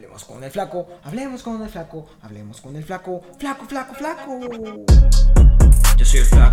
Hablemos con el flaco, hablemos con el flaco, hablemos con el flaco, flaco, flaco, flaco. Yo soy el flaco.